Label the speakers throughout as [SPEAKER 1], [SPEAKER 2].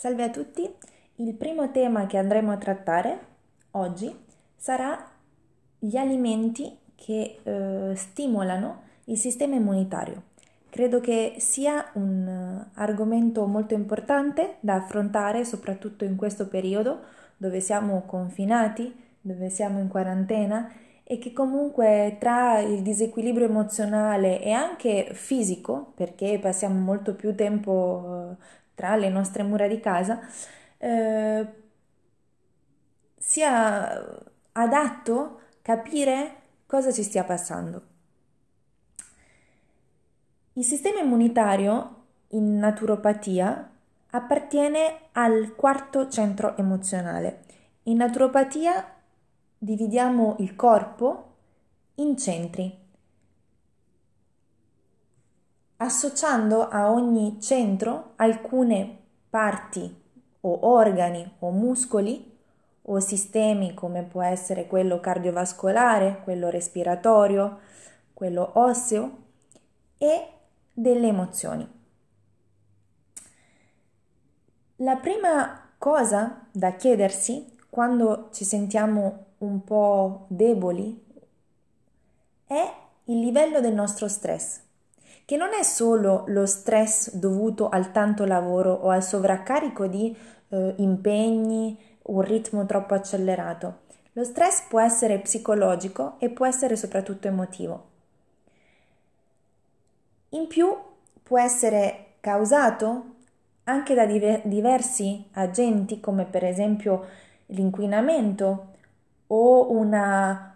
[SPEAKER 1] Salve a tutti, il primo tema che andremo a trattare oggi sarà gli alimenti che eh, stimolano il sistema immunitario. Credo che sia un uh, argomento molto importante da affrontare soprattutto in questo periodo dove siamo confinati, dove siamo in quarantena e che comunque tra il disequilibrio emozionale e anche fisico, perché passiamo molto più tempo uh, tra le nostre mura di casa, eh, sia adatto capire cosa ci stia passando. Il sistema immunitario in naturopatia appartiene al quarto centro emozionale. In naturopatia dividiamo il corpo in centri associando a ogni centro alcune parti o organi o muscoli o sistemi come può essere quello cardiovascolare, quello respiratorio, quello osseo e delle emozioni. La prima cosa da chiedersi quando ci sentiamo un po' deboli è il livello del nostro stress che non è solo lo stress dovuto al tanto lavoro o al sovraccarico di eh, impegni, un ritmo troppo accelerato. Lo stress può essere psicologico e può essere soprattutto emotivo. In più può essere causato anche da diver- diversi agenti come per esempio l'inquinamento o una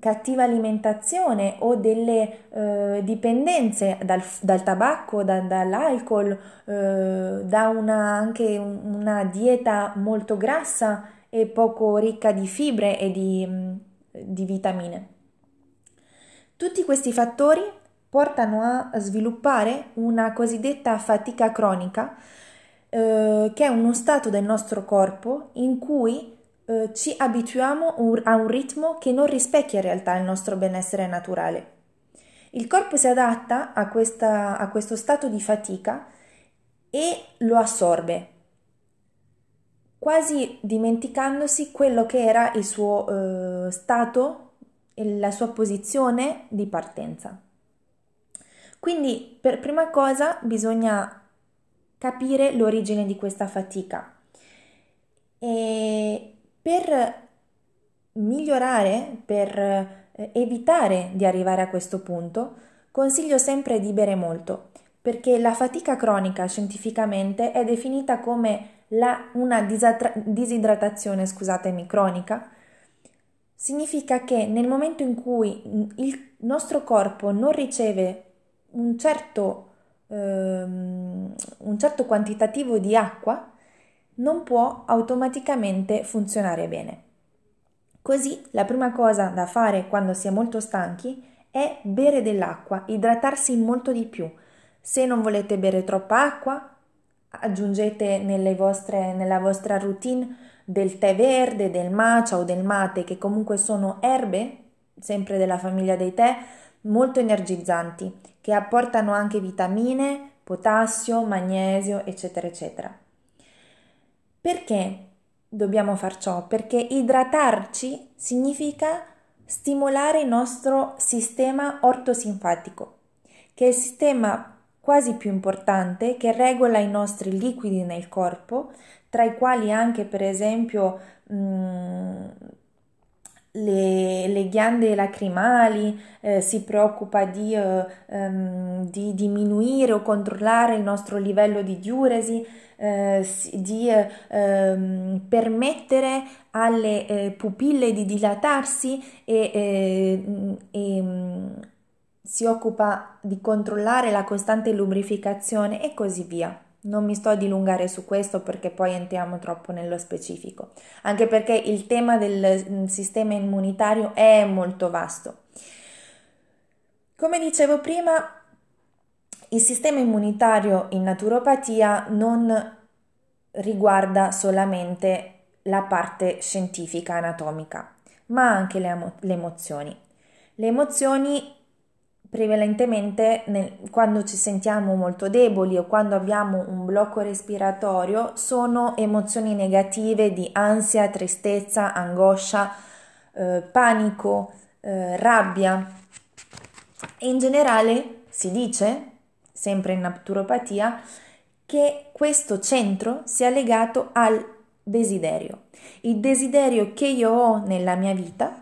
[SPEAKER 1] cattiva alimentazione o delle eh, dipendenze dal, dal tabacco, da, dall'alcol, eh, da una, anche una dieta molto grassa e poco ricca di fibre e di, di vitamine. Tutti questi fattori portano a sviluppare una cosiddetta fatica cronica, eh, che è uno stato del nostro corpo in cui eh, ci abituiamo a un ritmo che non rispecchia in realtà il nostro benessere naturale. Il corpo si adatta a, questa, a questo stato di fatica e lo assorbe, quasi dimenticandosi quello che era il suo eh, stato e la sua posizione di partenza. Quindi per prima cosa bisogna capire l'origine di questa fatica e per migliorare, per eh, evitare di arrivare a questo punto, consiglio sempre di bere molto, perché la fatica cronica scientificamente è definita come la, una disatra- disidratazione, scusatemi, cronica. Significa che nel momento in cui il nostro corpo non riceve un certo, ehm, un certo quantitativo di acqua, non può automaticamente funzionare bene. Così la prima cosa da fare quando si è molto stanchi è bere dell'acqua, idratarsi molto di più. Se non volete bere troppa acqua, aggiungete vostre, nella vostra routine del tè verde, del matcha o del mate, che comunque sono erbe, sempre della famiglia dei tè, molto energizzanti, che apportano anche vitamine, potassio, magnesio, eccetera, eccetera. Perché dobbiamo far ciò? Perché idratarci significa stimolare il nostro sistema ortosinfatico, che è il sistema quasi più importante che regola i nostri liquidi nel corpo, tra i quali anche per esempio mh, mm, le, le, ghiande lacrimali, eh, si preoccupa di, eh, um, di, diminuire o controllare il nostro livello di diuresi, eh, di ehm, permettere alle eh, pupille di dilatarsi e, eh, e mm, si occupa di controllare la costante lubrificazione e così via. Non mi sto a dilungare su questo perché poi entriamo troppo nello specifico, anche perché il tema del mm, sistema immunitario è molto vasto. Come dicevo prima, il sistema immunitario in naturopatia non riguarda solamente la parte scientifica anatomica, ma anche le, emo- le emozioni. Le emozioni prevalentemente nel, quando ci sentiamo molto deboli o quando abbiamo un blocco respiratorio sono emozioni negative di ansia, tristezza, angoscia, eh, panico, eh, rabbia. E in generale si dice, sempre in naturopatia, che questo centro sia legato al desiderio. Il desiderio che io ho nella mia vita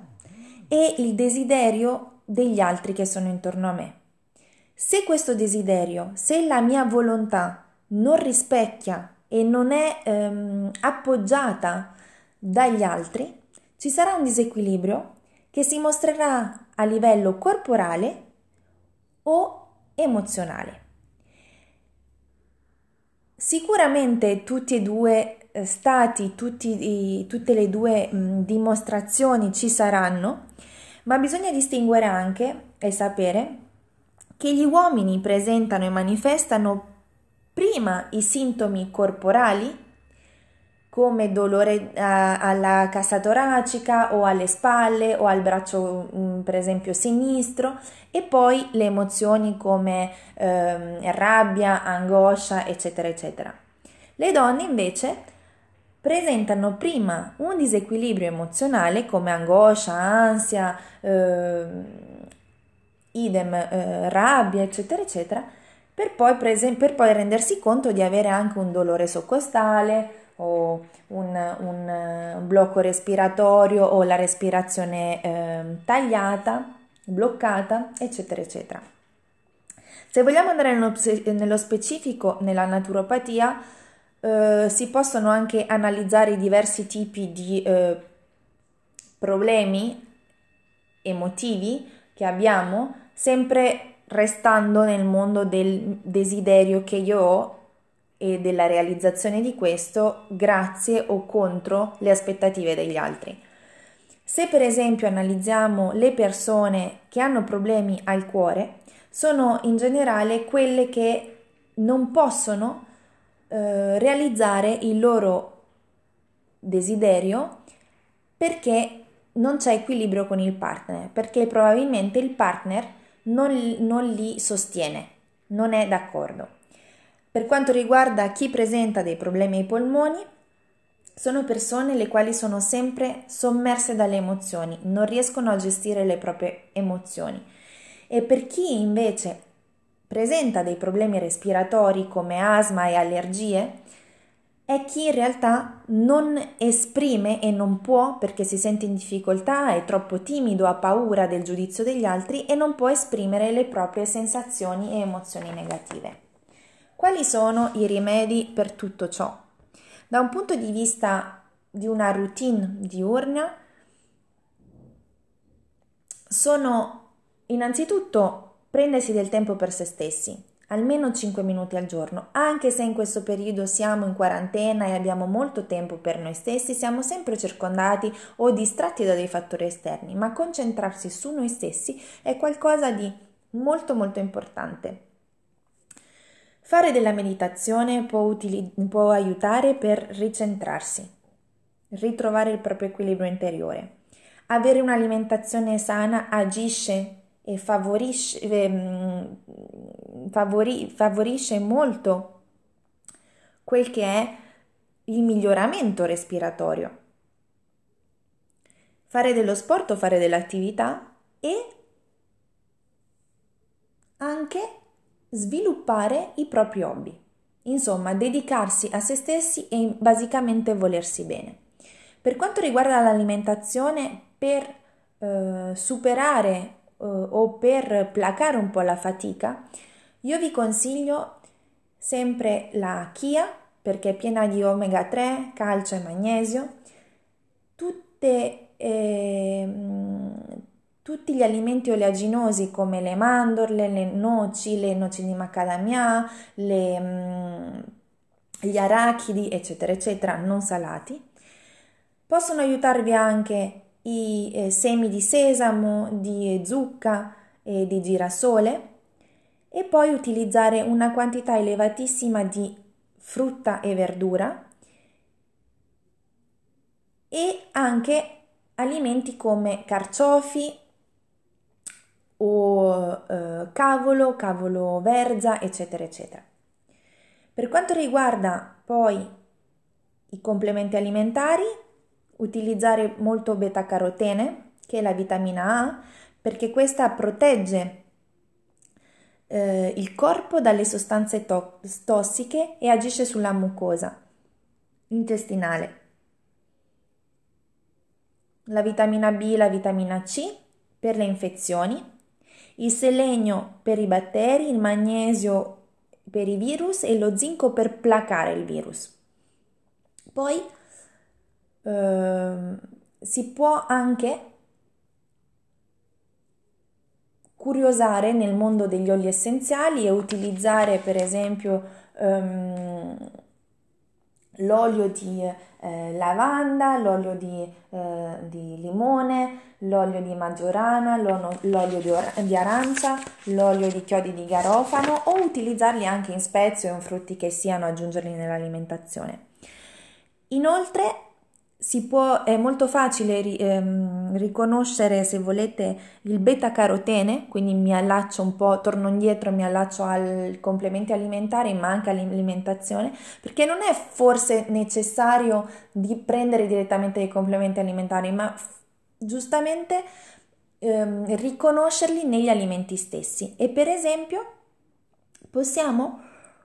[SPEAKER 1] e il desiderio degli altri che sono intorno a me. Se questo desiderio, se la mia volontà non rispecchia e non è ehm, appoggiata dagli altri, ci sarà un disequilibrio che si mostrerà a livello corporale o emozionale. Sicuramente tutti e due eh, stati, tutti, tutte le due dimostrazioni ci saranno, ma bisogna distinguere anche e sapere che gli uomini presentano e manifestano prima i sintomi corporali come dolore uh, alla cassa toracica o alle spalle o al braccio um, per esempio sinistro e poi le emozioni come um, rabbia, angoscia eccetera eccetera. Le donne invece presentano prima un disequilibrio emozionale come angoscia, ansia, eh, idem, eh, rabbia, eccetera, eccetera, per poi, prese- per poi, rendersi conto di avere anche un dolore soccostale o un, un, blocco respiratorio o la respirazione eh, tagliata, bloccata, eccetera, eccetera. Se vogliamo andare nello specifico nella naturopatia, eh, si possono anche analizzare diversi tipi di eh, problemi emotivi che abbiamo, sempre restando nel mondo del desiderio che io ho e della realizzazione di questo grazie o contro le aspettative degli altri. Se per esempio analizziamo le persone che hanno problemi al cuore, sono in generale quelle che non possono eh, realizzare il loro desiderio perché non c'è equilibrio con il partner, perché probabilmente il partner non, non li sostiene, non è d'accordo. Per quanto riguarda chi presenta dei problemi ai polmoni, sono persone le quali sono sempre sommerse dalle emozioni, non riescono a gestire le proprie emozioni. E per chi invece presenta dei problemi respiratori come asma e allergie è chi in realtà non esprime e non può perché si sente in difficoltà, è troppo timido, ha paura del giudizio degli altri e non può esprimere le proprie sensazioni e emozioni negative. Quali sono i rimedi per tutto ciò? Da un punto di vista di una routine diurna, sono innanzitutto prendersi del tempo per se stessi, almeno 5 minuti al giorno. Anche se in questo periodo siamo in quarantena e abbiamo molto tempo per noi stessi, siamo sempre circondati o distratti da dei fattori esterni, ma concentrarsi su noi stessi è qualcosa di molto molto importante. Fare della meditazione può, utili- può aiutare per ricentrarsi, ritrovare il proprio equilibrio interiore. Avere un'alimentazione sana agisce e favorisce, ehm, favori, favorisce molto quel che è il miglioramento respiratorio. Fare dello sport o fare dell'attività e anche sviluppare i propri hobby. Insomma, dedicarsi a se stessi e basicamente volersi bene. Per quanto riguarda l'alimentazione, per eh, superare o per placare un po' la fatica, io vi consiglio sempre la chia perché è piena di omega 3, calcio e magnesio, tutte, eh, tutti gli alimenti oleaginosi come le mandorle, le noci, le noci di macadamia, le, mm, gli arachidi, eccetera, eccetera, non salati. Possono aiutarvi anche i eh, semi di sesamo, di zucca e di girasole e poi utilizzare una quantità elevatissima di frutta e verdura e anche alimenti come carciofi o eh, cavolo, cavolo verza, eccetera, eccetera. Per quanto riguarda poi i complementi alimentari, utilizzare molto beta-carotene, che è la vitamina A, perché questa protegge eh, il corpo dalle sostanze to- tossiche e agisce sulla mucosa intestinale. La vitamina B, la vitamina C per le infezioni, il selenio per i batteri, il magnesio per i virus e lo zinco per placare il virus. Poi eh, si può anche curiosare nel mondo degli oli essenziali e utilizzare per esempio um, l'olio di eh, lavanda, l'olio di, eh, di, limone, l'olio di maggiorana, l'olio di, or- di, arancia, l'olio di chiodi di garofano o utilizzarli anche in spezie o in frutti che siano, aggiungerli nell'alimentazione. Inoltre si può, è molto facile ehm, riconoscere, se volete, il beta-carotene, quindi mi allaccio un po', torno indietro, mi allaccio ai complementi alimentari, ma anche all'alimentazione, perché non è forse necessario di prendere direttamente i complementi alimentari, ma f- giustamente ehm, riconoscerli negli alimenti stessi. E per esempio possiamo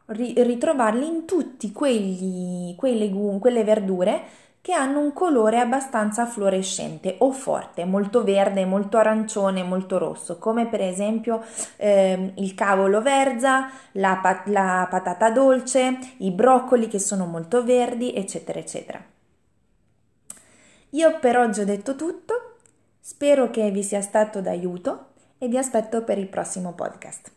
[SPEAKER 1] ri- ritrovarli in tutti quegli, quei legumi, quelle verdure che hanno un colore abbastanza fluorescente o forte, molto verde, molto arancione, molto rosso, come per esempio eh, il cavolo verza, la, pat- la patata dolce, i broccoli che sono molto verdi, eccetera, eccetera. Io per oggi ho detto tutto, spero che vi sia stato d'aiuto e vi aspetto per il prossimo podcast.